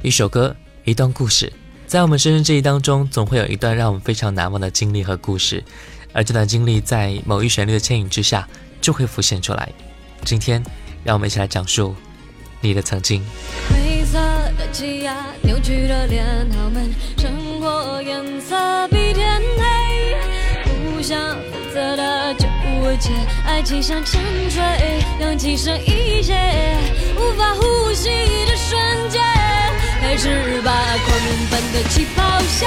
一首歌，一段故事，在我们生生这一当中，总会有一段让我们非常难忘的经历和故事，而这段经历在某一旋律的牵引之下，就会浮现出来。今天，让我们一起来讲述你的曾经。灰色的气压，扭曲的脸，好闷，生活颜色比天黑，不想负责的就不会接，爱情像沉睡，氧气剩一些，无法呼吸的瞬间，开始吧狂人般的起跑线，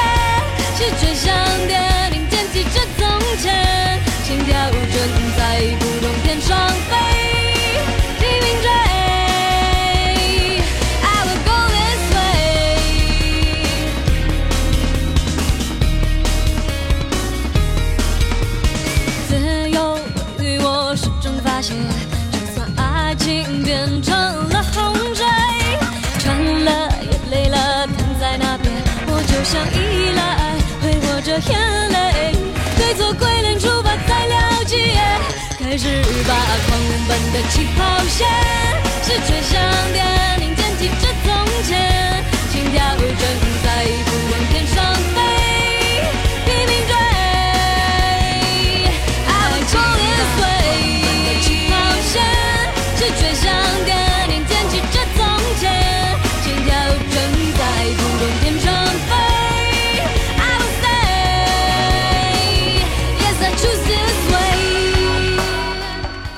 是最想点，零点记着从前，心跳正在不同天上飞。依赖，挥霍着眼泪，对错归零，出发再了解，开始吧狂奔的起跑线，是最想点，零点记着从前，心跳正在。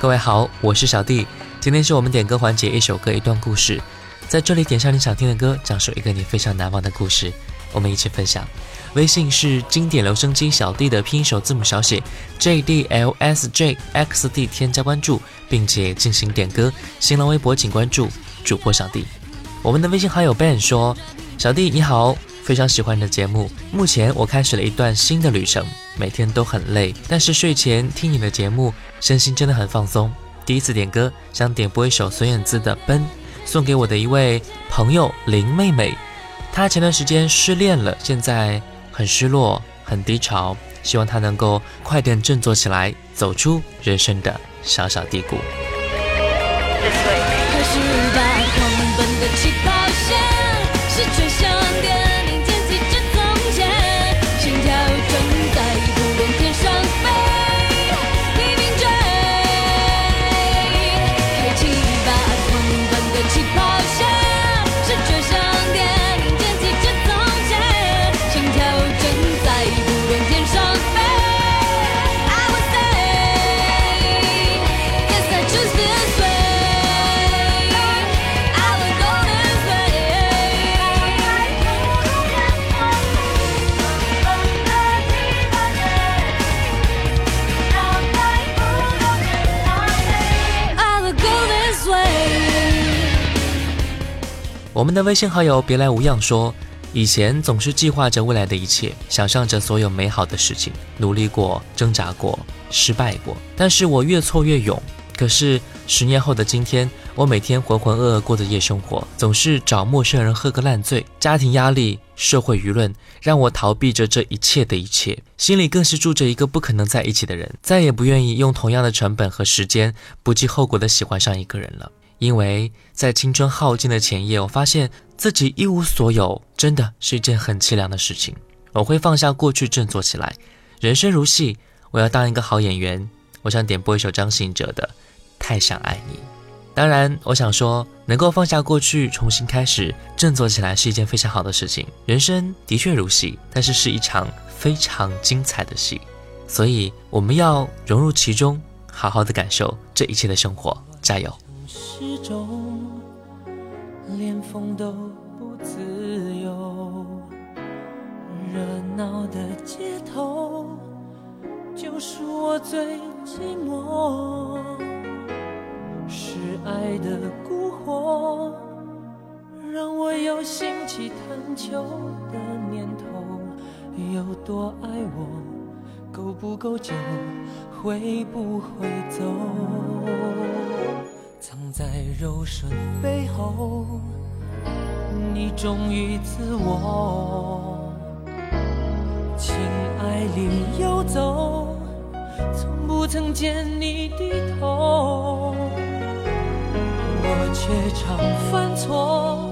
各位好，我是小弟。今天是我们点歌环节，一首歌一段故事，在这里点上你想听的歌，讲述一个你非常难忘的故事，我们一起分享。微信是经典留声机小弟的拼音首字母小写 J D L S J X D，添加关注并且进行点歌。新浪微博请关注主播小弟。我们的微信好友 Ben 说：“小弟你好，非常喜欢你的节目。目前我开始了一段新的旅程。”每天都很累，但是睡前听你的节目，身心真的很放松。第一次点歌，想点播一首孙燕姿的《奔》，送给我的一位朋友林妹妹。她前段时间失恋了，现在很失落、很低潮，希望她能够快点振作起来，走出人生的小小低谷。我们的微信好友别来无恙说，以前总是计划着未来的一切，想象着所有美好的事情，努力过，挣扎过，失败过，但是我越挫越勇。可是十年后的今天，我每天浑浑噩噩过着夜生活，总是找陌生人喝个烂醉，家庭压力、社会舆论让我逃避着这一切的一切，心里更是住着一个不可能在一起的人，再也不愿意用同样的成本和时间，不计后果的喜欢上一个人了。因为在青春耗尽的前夜，我发现自己一无所有，真的是一件很凄凉的事情。我会放下过去，振作起来。人生如戏，我要当一个好演员。我想点播一首张信哲的《太想爱你》。当然，我想说，能够放下过去，重新开始，振作起来，是一件非常好的事情。人生的确如戏，但是是一场非常精彩的戏，所以我们要融入其中，好好的感受这一切的生活。加油！都不自由，热闹的街头就是我最寂寞。是爱的蛊惑，让我有兴起探求的念头。有多爱我，够不够久，会不会走？藏在柔顺背后，你忠于自我，情爱里游走，从不曾见你低头，我却常犯错，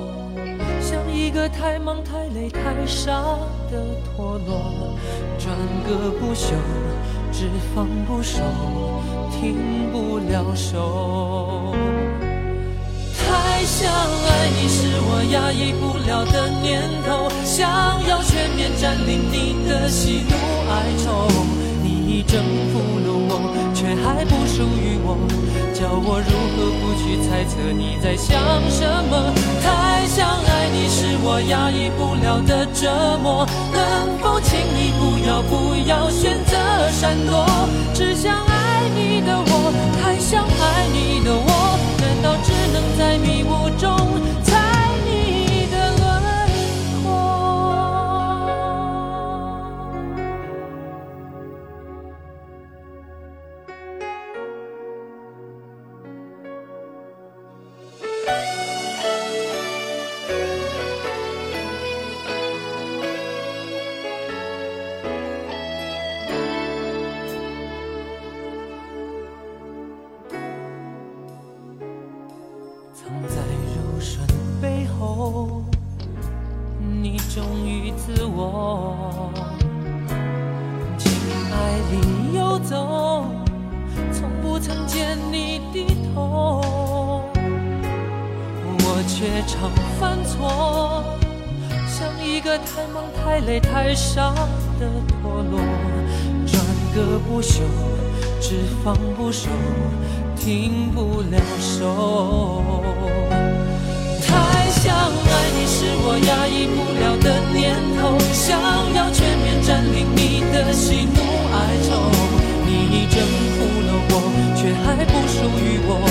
像一个太忙太累太傻的陀螺，转个不休，只放不收，停不了手。太想爱你是我压抑不了的念头，想要全面占领你的喜怒哀愁。你已征服了我，却还不属于我，叫我如何不去猜测你在想什么？太想爱你是我压抑不了的折磨，能否请你不要不要选择闪躲？只想爱你的我，太想爱你的我。难道只能在迷雾中自我，情爱里游走，从不曾见你低头，我却常犯错，像一个太忙太累太傻的陀螺，转个不休，只放不收。停不了手。想爱你是我压抑不了的念头，想要全面占领你的喜怒哀愁。你已征服了我，却还不属于我，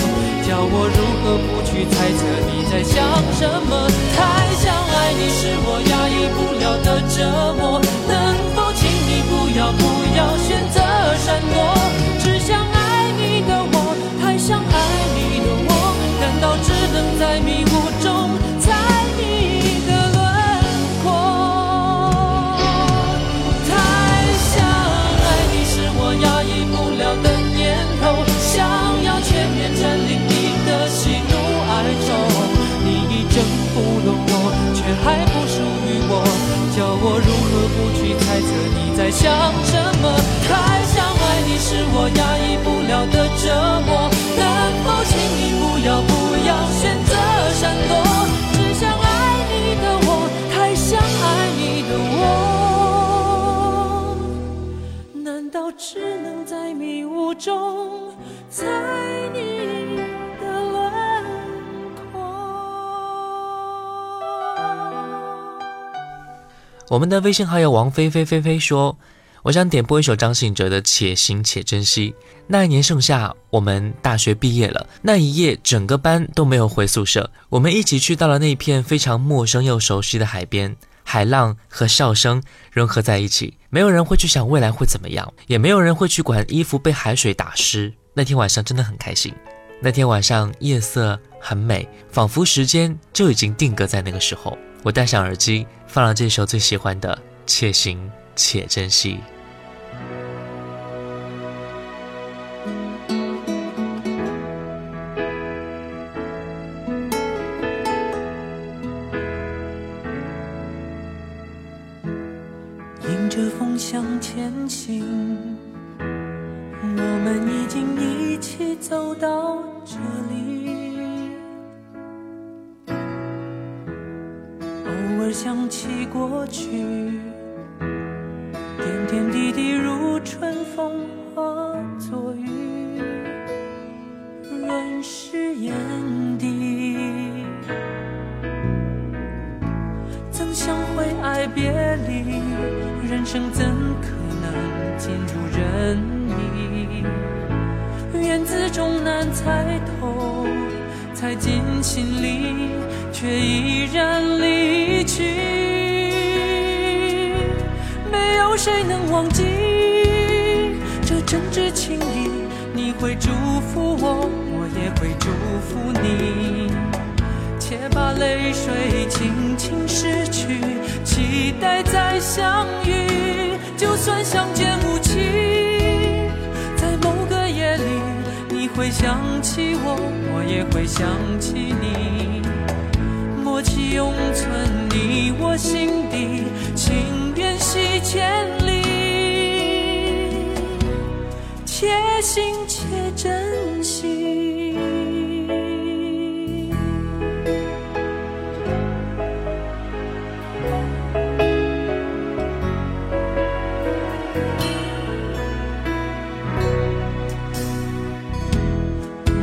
叫我如何不去猜测你在想什么？太想爱你是我压抑不了的折磨，能否请你不要不要选择闪躲？只想爱你的我。太想爱你的我，难道只能在迷雾中想什么？太想爱你是我压抑不了的折磨。能否请你不要不要选择闪躲？只想爱你的我，太想爱你的我，难道只能在迷雾中我们的微信好友王菲菲菲菲说：“我想点播一首张信哲的《且行且珍惜》。那一年盛夏，我们大学毕业了，那一夜整个班都没有回宿舍，我们一起去到了那片非常陌生又熟悉的海边，海浪和笑声融合在一起，没有人会去想未来会怎么样，也没有人会去管衣服被海水打湿。那天晚上真的很开心。那天晚上夜色很美，仿佛时间就已经定格在那个时候。我戴上耳机，放了这首最喜欢的《且行且珍惜》。迎着风向前行，我们已经一起走到这里。偶尔想起过去，点点滴滴如春风化作雨，润湿眼底。怎想会爱别离？人生怎可能尽如人意？缘字终难猜透，猜进心里，却依然离去。没有谁能忘记这真挚情谊，你会祝福我，我也会祝福你。且把泪水轻轻拭去，期待再相遇。就算相见无期，在某个夜里，你会想起我，我也会想起你。默契永存，你我心底，情缘系千里，且行且珍惜。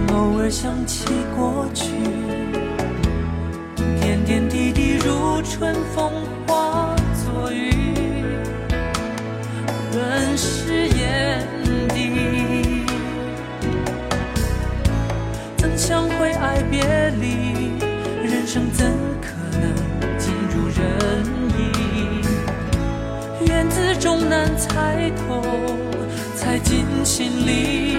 偶尔想起春风化作雨，润湿眼底。怎想会爱别离？人生怎可能尽如人意？缘字终难猜透，猜进心里，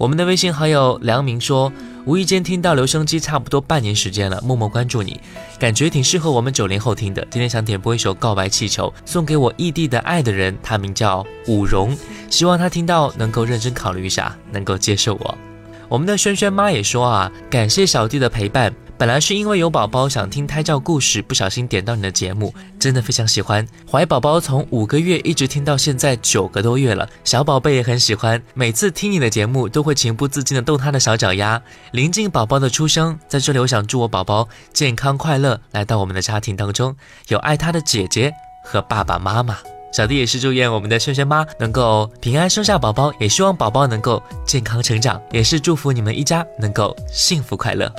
我们的微信好友梁明说，无意间听到留声机差不多半年时间了，默默关注你，感觉挺适合我们九零后听的。今天想点播一首《告白气球》，送给我异地的爱的人，他名叫武荣，希望他听到能够认真考虑一下，能够接受我。我们的轩轩妈也说啊，感谢小弟的陪伴。本来是因为有宝宝想听胎教故事，不小心点到你的节目，真的非常喜欢。怀宝宝从五个月一直听到现在九个多月了，小宝贝也很喜欢。每次听你的节目，都会情不自禁的动他的小脚丫。临近宝宝的出生，在这里我想祝我宝宝健康快乐，来到我们的家庭当中，有爱他的姐姐和爸爸妈妈。小弟也是祝愿我们的萱萱妈能够平安生下宝宝，也希望宝宝能够健康成长，也是祝福你们一家能够幸福快乐。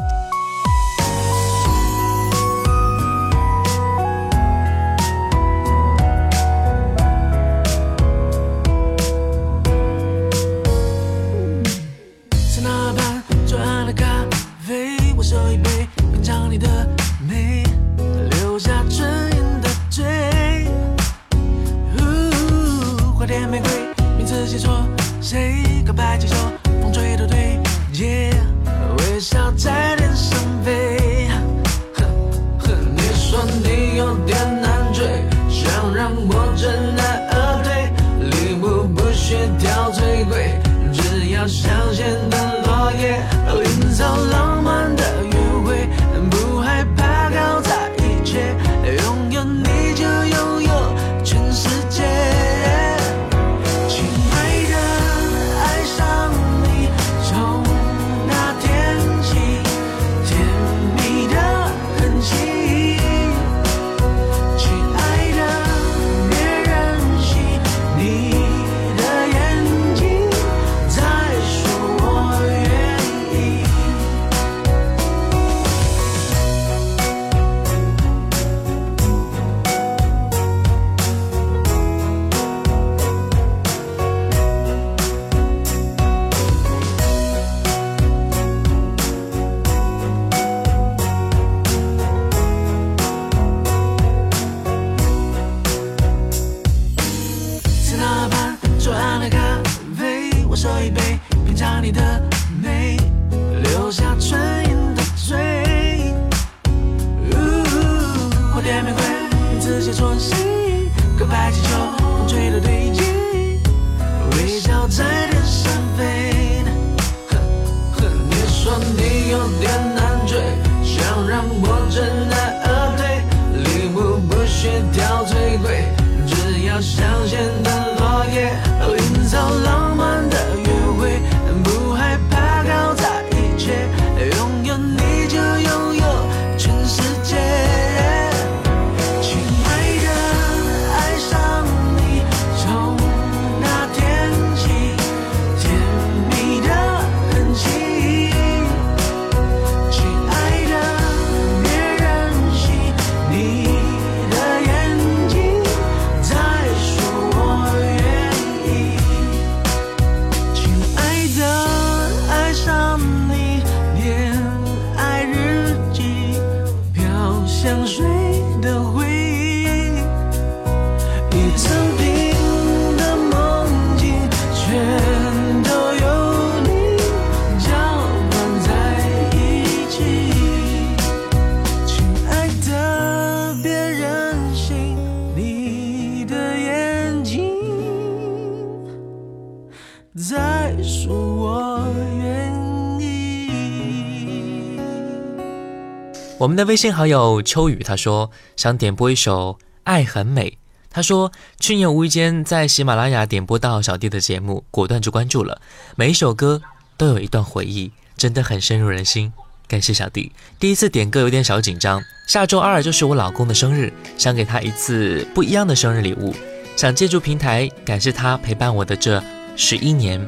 我们的微信好友秋雨他说想点播一首《爱很美》。他说去年无意间在喜马拉雅点播到小弟的节目，果断就关注了。每一首歌都有一段回忆，真的很深入人心。感谢小弟，第一次点歌有点小紧张。下周二就是我老公的生日，想给他一次不一样的生日礼物，想借助平台感谢他陪伴我的这十一年。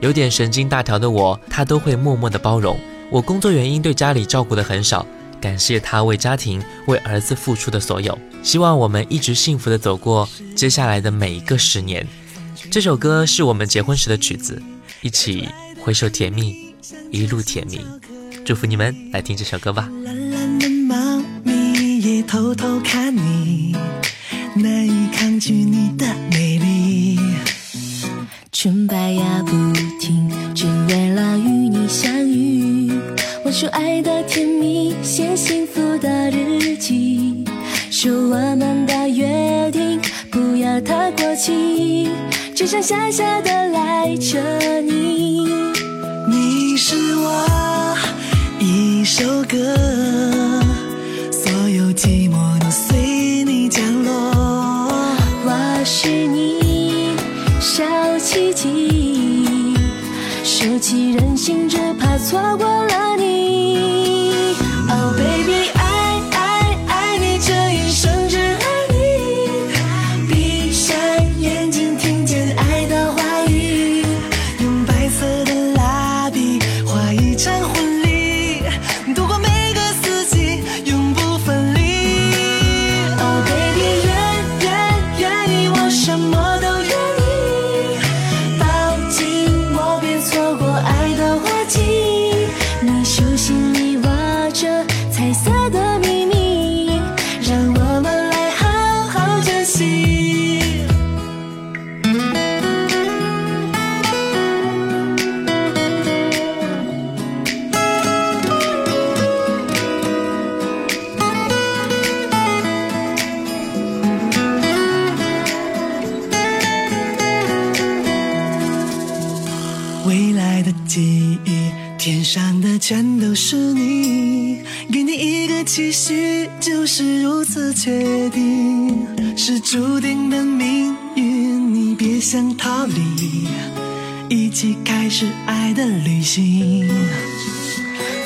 有点神经大条的我，他都会默默的包容。我工作原因对家里照顾的很少，感谢他为家庭、为儿子付出的所有。希望我们一直幸福的走过接下来的每一个十年。这首歌是我们结婚时的曲子，一起回首甜蜜，一路甜蜜。祝福你们，来听这首歌吧。懒懒的猫咪也偷偷看你，难以抗拒你的美丽。纯白呀不停，只为了与你相遇。说爱的甜蜜，写幸福的日记，说我们的约定不要太过期，只想傻傻的赖着你。你是我一首歌，所有寂寞都随你降落。我是你小奇迹，收起任性，只怕错过了你。你。次确定，是注定的命运，你别想逃离，一起开始爱的旅行。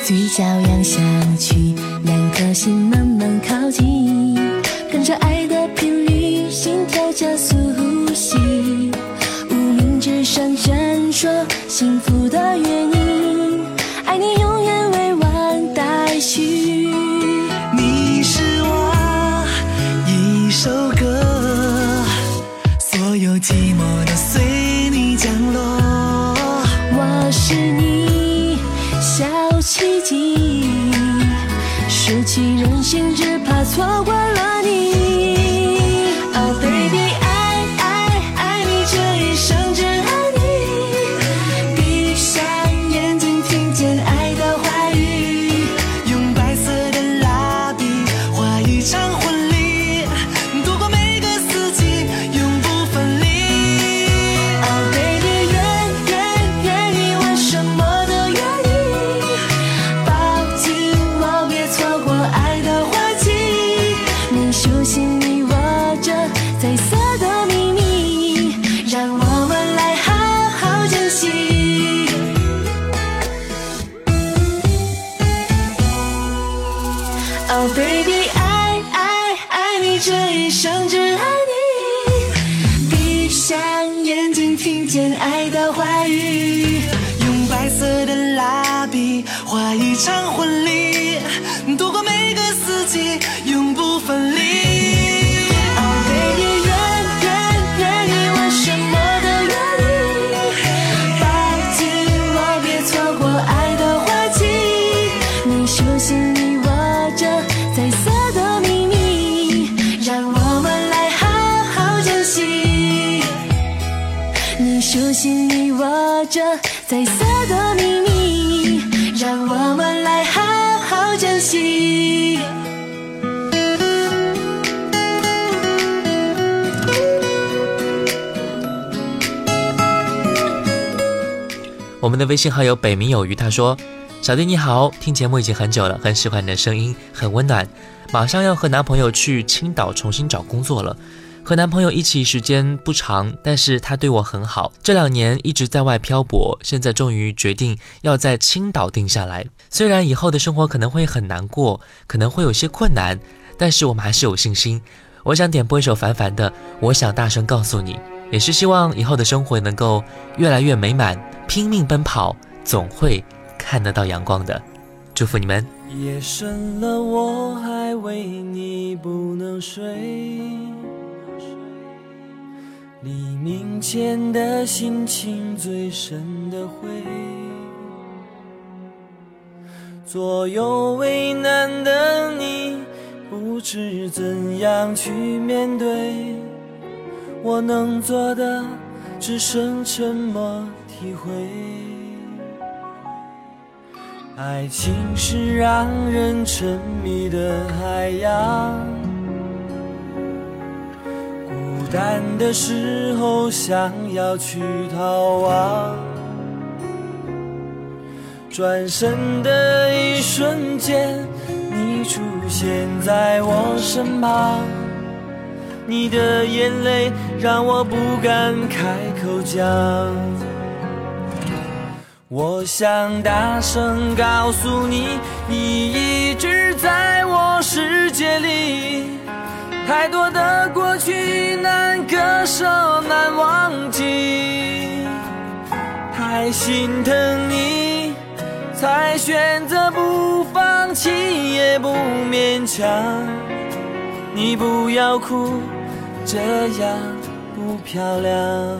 嘴角扬下去，两颗心慢慢靠近，跟着爱的彩色的秘密，让我们来好好珍惜。我们的微信好友北冥有鱼，他说：“小弟你好，听节目已经很久了，很喜欢你的声音，很温暖。马上要和男朋友去青岛重新找工作了，和男朋友一起时间不长，但是他对我很好。这两年一直在外漂泊，现在终于决定要在青岛定下来。虽然以后的生活可能会很难过，可能会有些困难，但是我们还是有信心。我想点播一首凡凡的《我想大声告诉你》，也是希望以后的生活能够越来越美满。”拼命奔跑，总会看得到阳光的。祝福你们。夜深了，我还为你不能睡。黎明前的心情最深的灰，左右为难的你，不知怎样去面对。我能做的只剩沉默。体会，爱情是让人沉迷的海洋。孤单的时候，想要去逃亡。转身的一瞬间，你出现在我身旁。你的眼泪让我不敢开口讲。我想大声告诉你，你一直在我世界里。太多的过去难割舍难忘记，太心疼你，才选择不放弃也不勉强。你不要哭，这样不漂亮。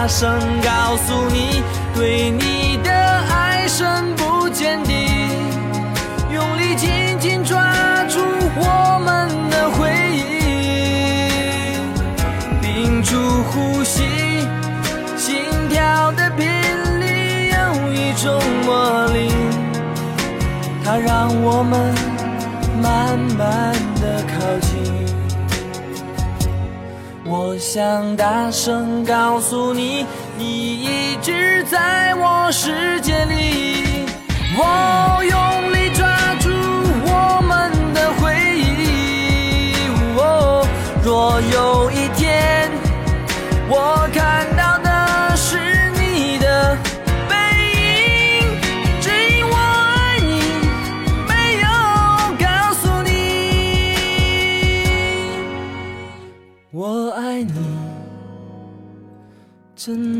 大声告诉你，对你的爱深不见底，用力紧紧抓住我们的回忆，屏住呼吸，心跳的频率有一种魔力，它让我们慢慢的靠近。我想大声告诉你，你一直在我世界里。我用力抓住我们的回忆。若有一天，我看真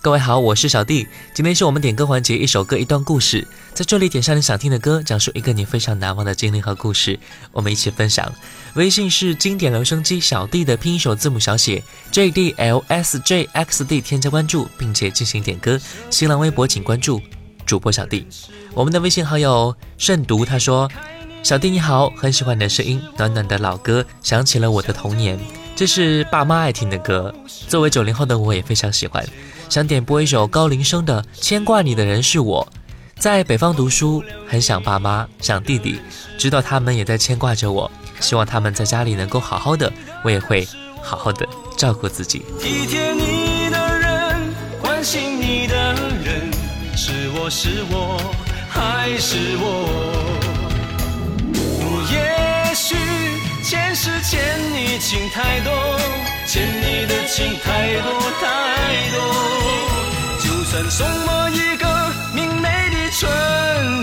各位好，我是小弟。今天是我们点歌环节，一首歌一段故事，在这里点上你想听的歌，讲述一个你非常难忘的经历和故事，我们一起分享。微信是经典留声机小弟的拼音首字母小写 J D L S J X D，添加关注并且进行点歌。新浪微博请关注主播小弟。我们的微信好友慎独他说：“小弟你好，很喜欢你的声音，暖暖的老歌，想起了我的童年。这是爸妈爱听的歌，作为九零后的我也非常喜欢。”想点播一首高林生的《牵挂你的人是我》。在北方读书，很想爸妈，想弟弟，知道他们也在牵挂着我。希望他们在家里能够好好的，我也会好好的照顾自己。体贴你的人，关心你的人，是我是我还是我？是欠你情太多，欠你的情太多太多。就算送我一个明媚的春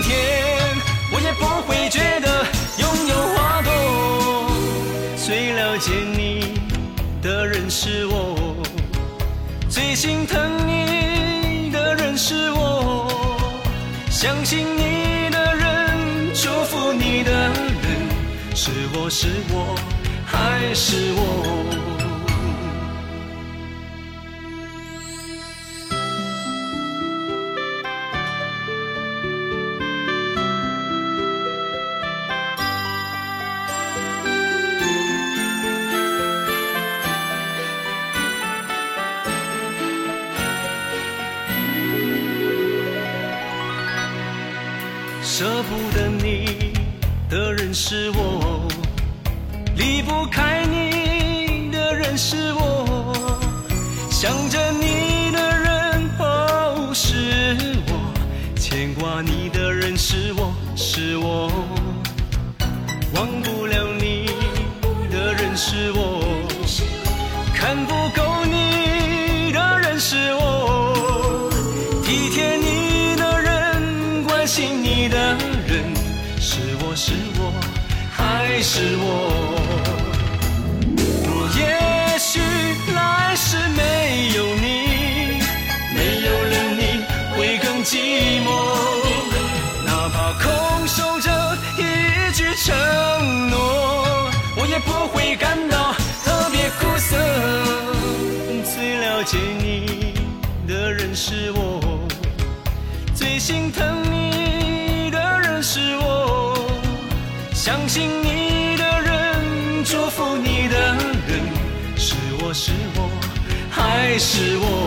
天，我也不会觉得拥有花朵。最了解你的人是我，最心疼你的人是我，相信你是我是我还是我？舍不得你的人是我，是我？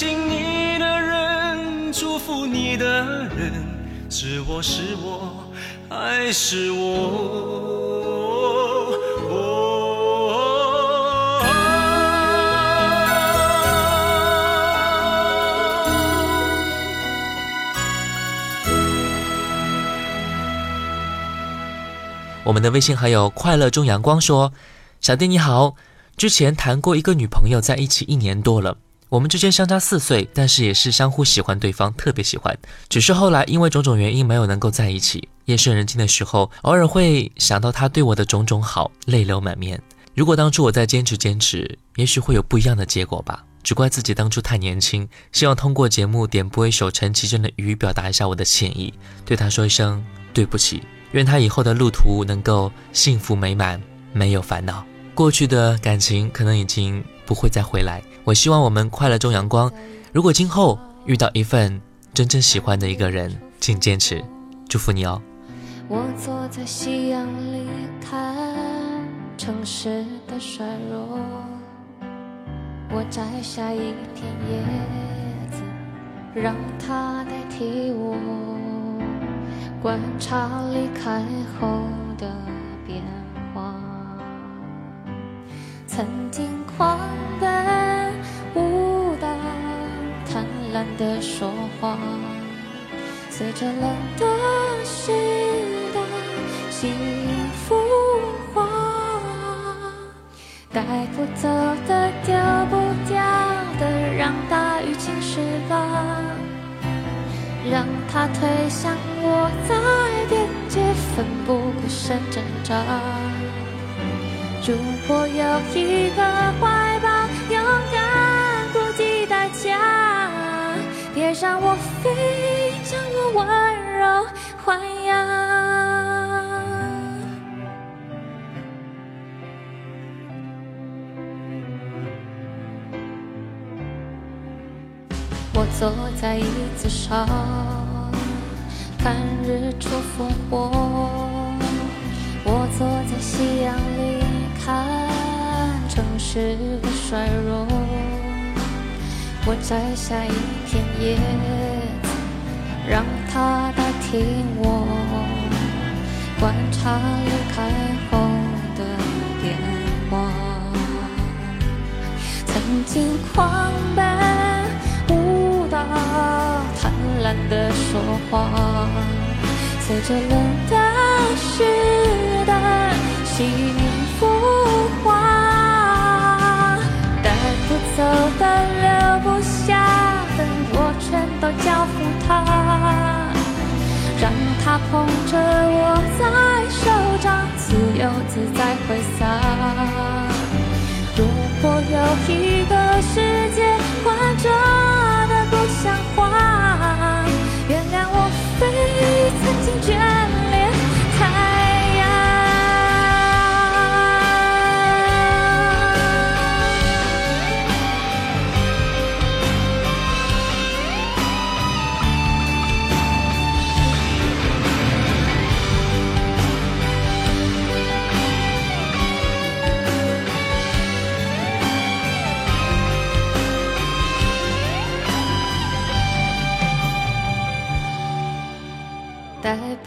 信你的人，祝福你的人，是我是我还是我？我们的微信好友快乐中阳光说：“小弟你好，之前谈过一个女朋友，在一起一年多了。我们之间相差四岁，但是也是相互喜欢对方，特别喜欢。只是后来因为种种原因没有能够在一起。夜深人静的时候，偶尔会想到他对我的种种好，泪流满面。如果当初我再坚持坚持，也许会有不一样的结果吧。只怪自己当初太年轻。希望通过节目点播一首陈绮贞的《雨》，表达一下我的歉意，对他说一声对不起。”愿他以后的路途能够幸福美满，没有烦恼。过去的感情可能已经不会再回来。我希望我们快乐中阳光。如果今后遇到一份真正喜欢的一个人，请坚持。祝福你哦。我坐在夕阳里看城市的衰弱，我摘下一片叶子，让它代替我观察离开后的变化。曾经狂奔舞蹈，贪婪的说话，随着冷的湿的幸福化，带不走的丢不掉的，让大雨侵蚀吧，让它推向我在边界奋不顾身挣扎。如果有一个怀抱，勇敢不计代价，别让我飞，将我温柔豢养。我坐在椅子上，看日出复活。我坐在夕阳里城市的衰弱，我摘下一片叶子，让它代替我观察离开后的变化。曾经狂奔舞蹈，贪婪的说话。随着冷的时代幸福化，走的、留不下的，我全都交付他，让他捧着我在手掌，自由自在挥洒。如果有一个世界浑浊的不像话，原谅我飞，曾经眷恋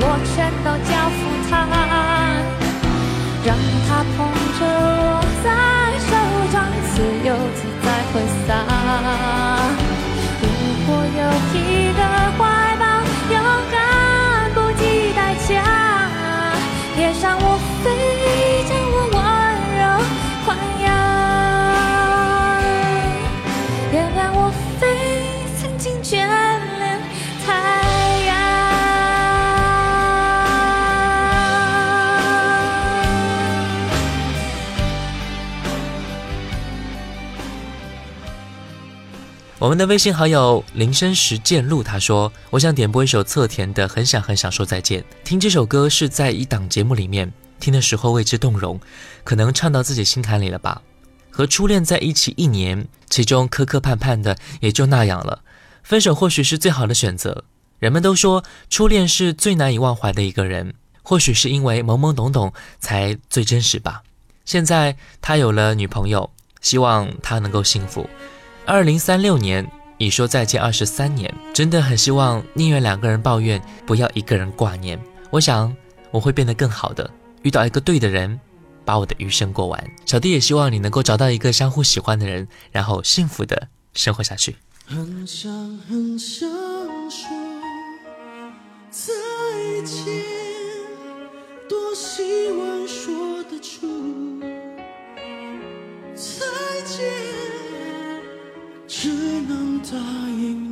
我全都交付他，让他捧着我在手掌，自由自在挥洒。如果有一个我们的微信好友林深时见录，他说：“我想点播一首侧田的《很想很想说再见》。听这首歌是在一档节目里面听的时候为之动容，可能唱到自己心坎里了吧。和初恋在一起一年，其中磕磕绊绊的也就那样了。分手或许是最好的选择。人们都说初恋是最难以忘怀的一个人，或许是因为懵懵懂懂才最真实吧。现在他有了女朋友，希望他能够幸福。”二零三六年已说再见二十三年，真的很希望宁愿两个人抱怨，不要一个人挂念。我想我会变得更好的，遇到一个对的人，把我的余生过完。小弟也希望你能够找到一个相互喜欢的人，然后幸福的生活下去。很想很想说再见，答应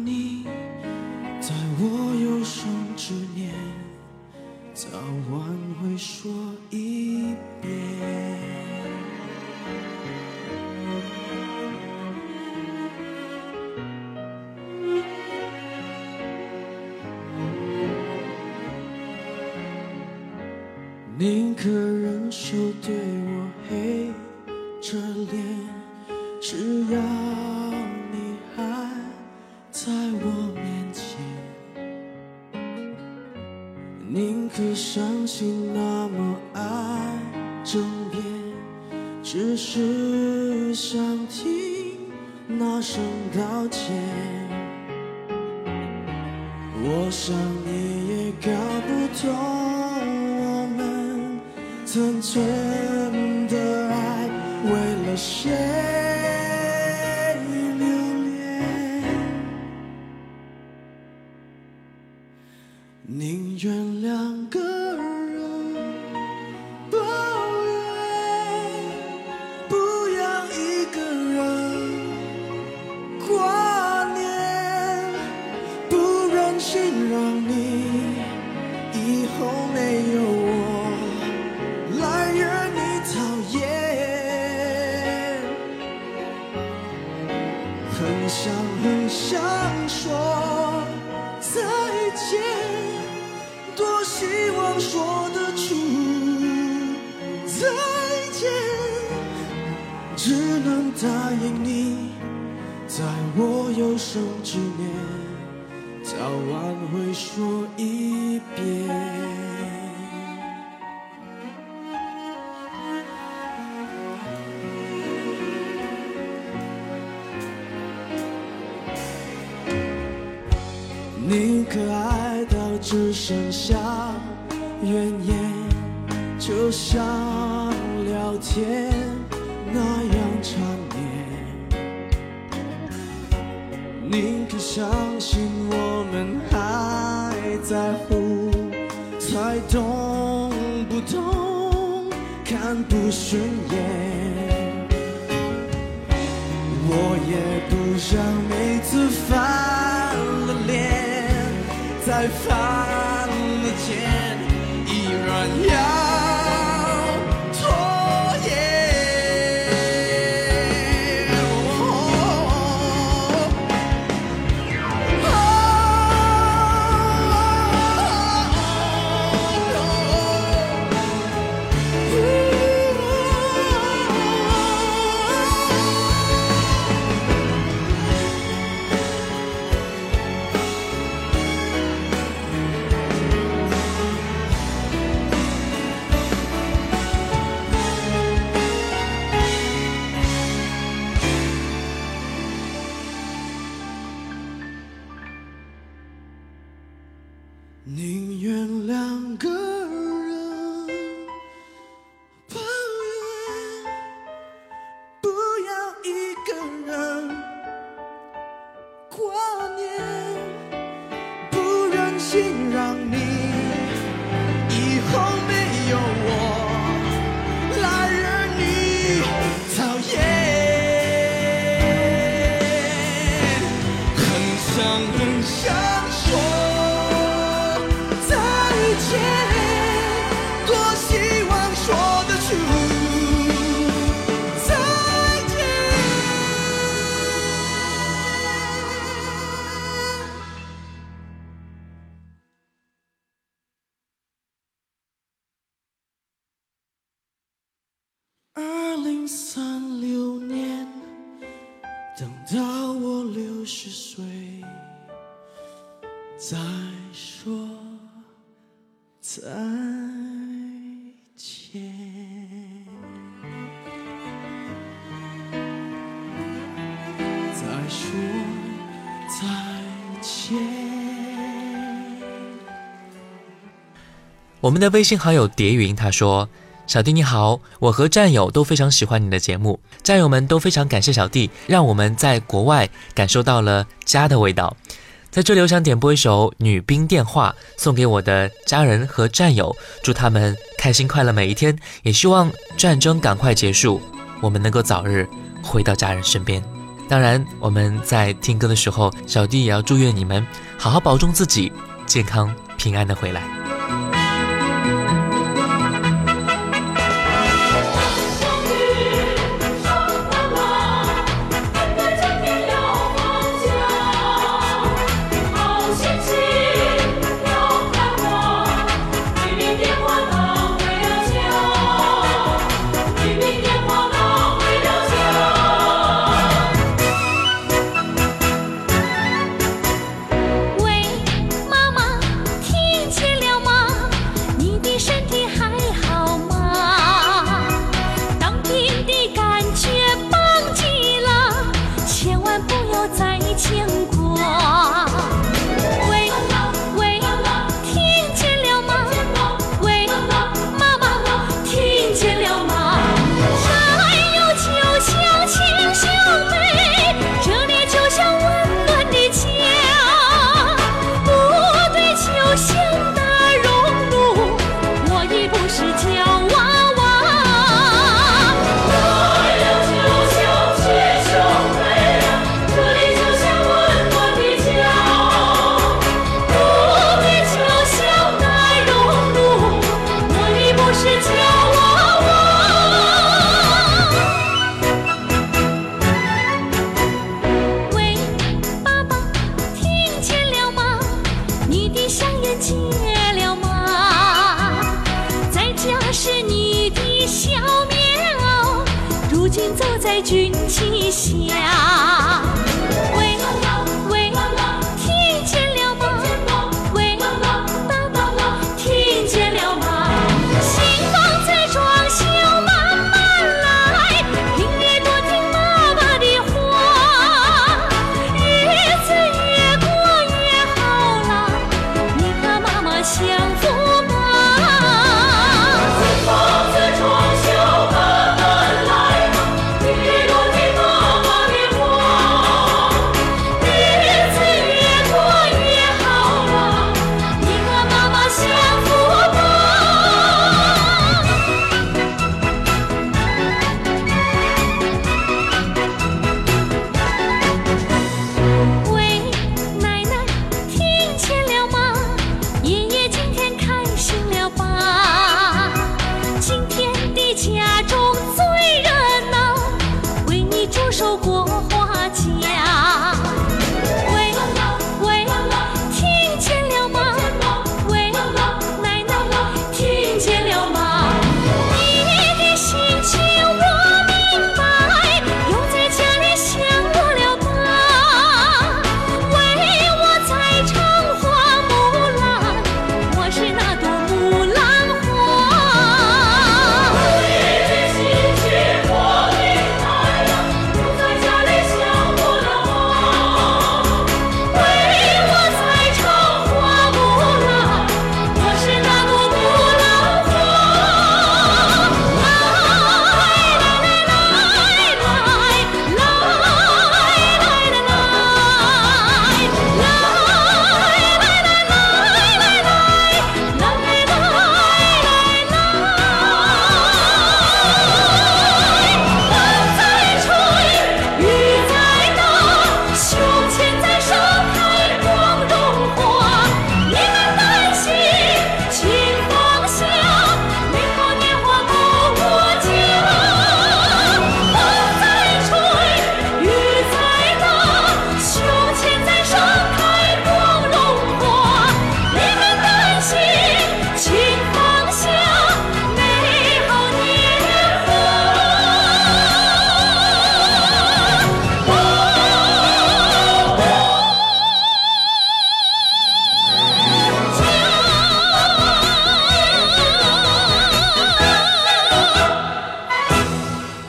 很想很想说再见，多希望说得出再见，只能答应你，在我有生之年，早晚会说一遍。只剩下怨言，就像聊天。我们的微信好友蝶云他说：“小弟你好，我和战友都非常喜欢你的节目，战友们都非常感谢小弟，让我们在国外感受到了家的味道。在这里，我想点播一首《女兵电话》，送给我的家人和战友，祝他们开心快乐每一天，也希望战争赶快结束，我们能够早日回到家人身边。当然，我们在听歌的时候，小弟也要祝愿你们好好保重自己，健康平安的回来。”是骄。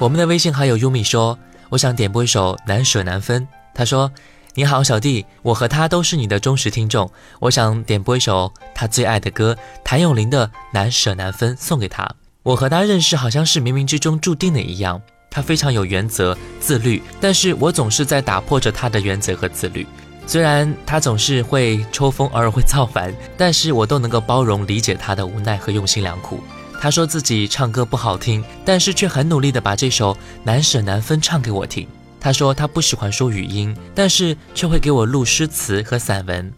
我们的微信好友优米说：“我想点播一首《难舍难分》。”他说：“你好，小弟，我和他都是你的忠实听众。我想点播一首他最爱的歌，谭咏麟的《难舍难分》送给他。我和他认识好像是冥冥之中注定的一样。他非常有原则、自律，但是我总是在打破着他的原则和自律。虽然他总是会抽风，偶尔会造反，但是我都能够包容、理解他的无奈和用心良苦。”他说自己唱歌不好听，但是却很努力地把这首《难舍难分》唱给我听。他说他不喜欢说语音，但是却会给我录诗词和散文。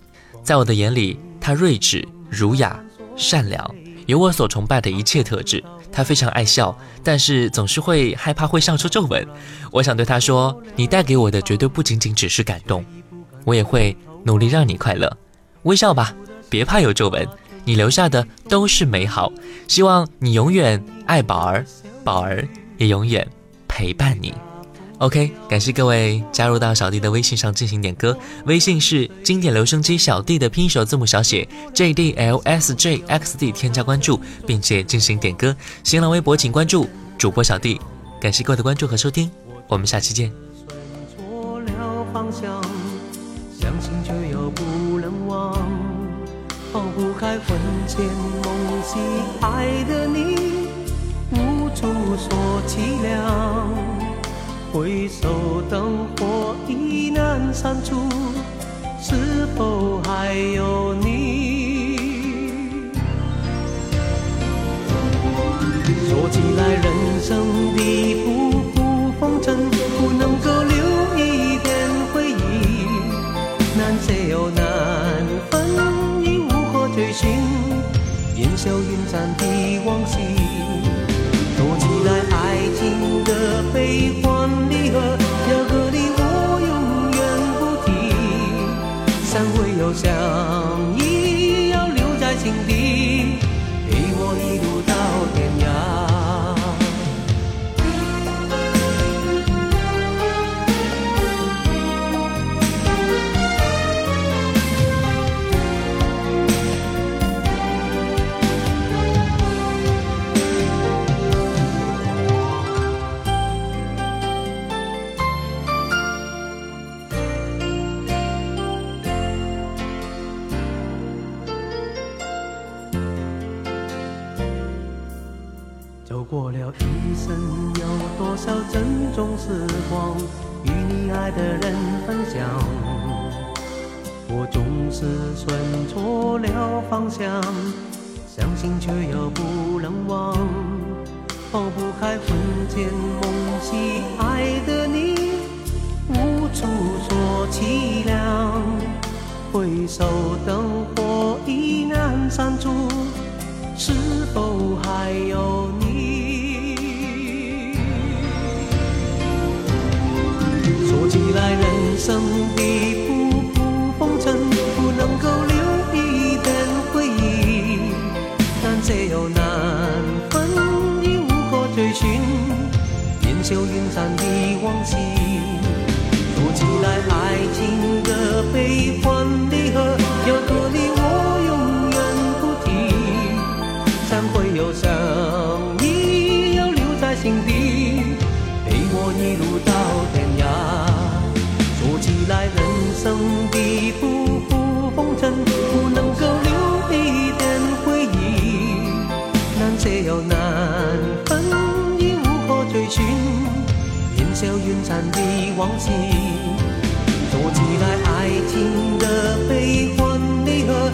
在我的眼里，他睿智、儒雅、善良，有我所崇拜的一切特质。他非常爱笑，但是总是会害怕会上出皱纹。我想对他说：“你带给我的绝对不仅仅只是感动，我也会努力让你快乐。微笑吧，别怕有皱纹。”你留下的都是美好，希望你永远爱宝儿，宝儿也永远陪伴你。OK，感谢各位加入到小弟的微信上进行点歌，微信是经典留声机小弟的拼音首字母小写 J D L S J X D，添加关注并且进行点歌。新浪微博请关注主播小弟，感谢各位的关注和收听，我们下期见。不开魂牵梦系爱的你，无处说凄凉。回首灯火已难删除，是否还有你？说起来，人生的不心，烟消云散的往昔，多期待爱情的悲欢离合，要和你我永远不提，相会又相依，要留在心底。了一生，有多少珍重时光与你爱的人分享？我总是选错了方向，相信却又不能忘，放不开魂牵梦系爱的你，无处说凄凉。回首灯火已难删除，是否还有人生难舍又难分，已无可追寻。烟消云散的往事。说起来，爱情的悲欢离合，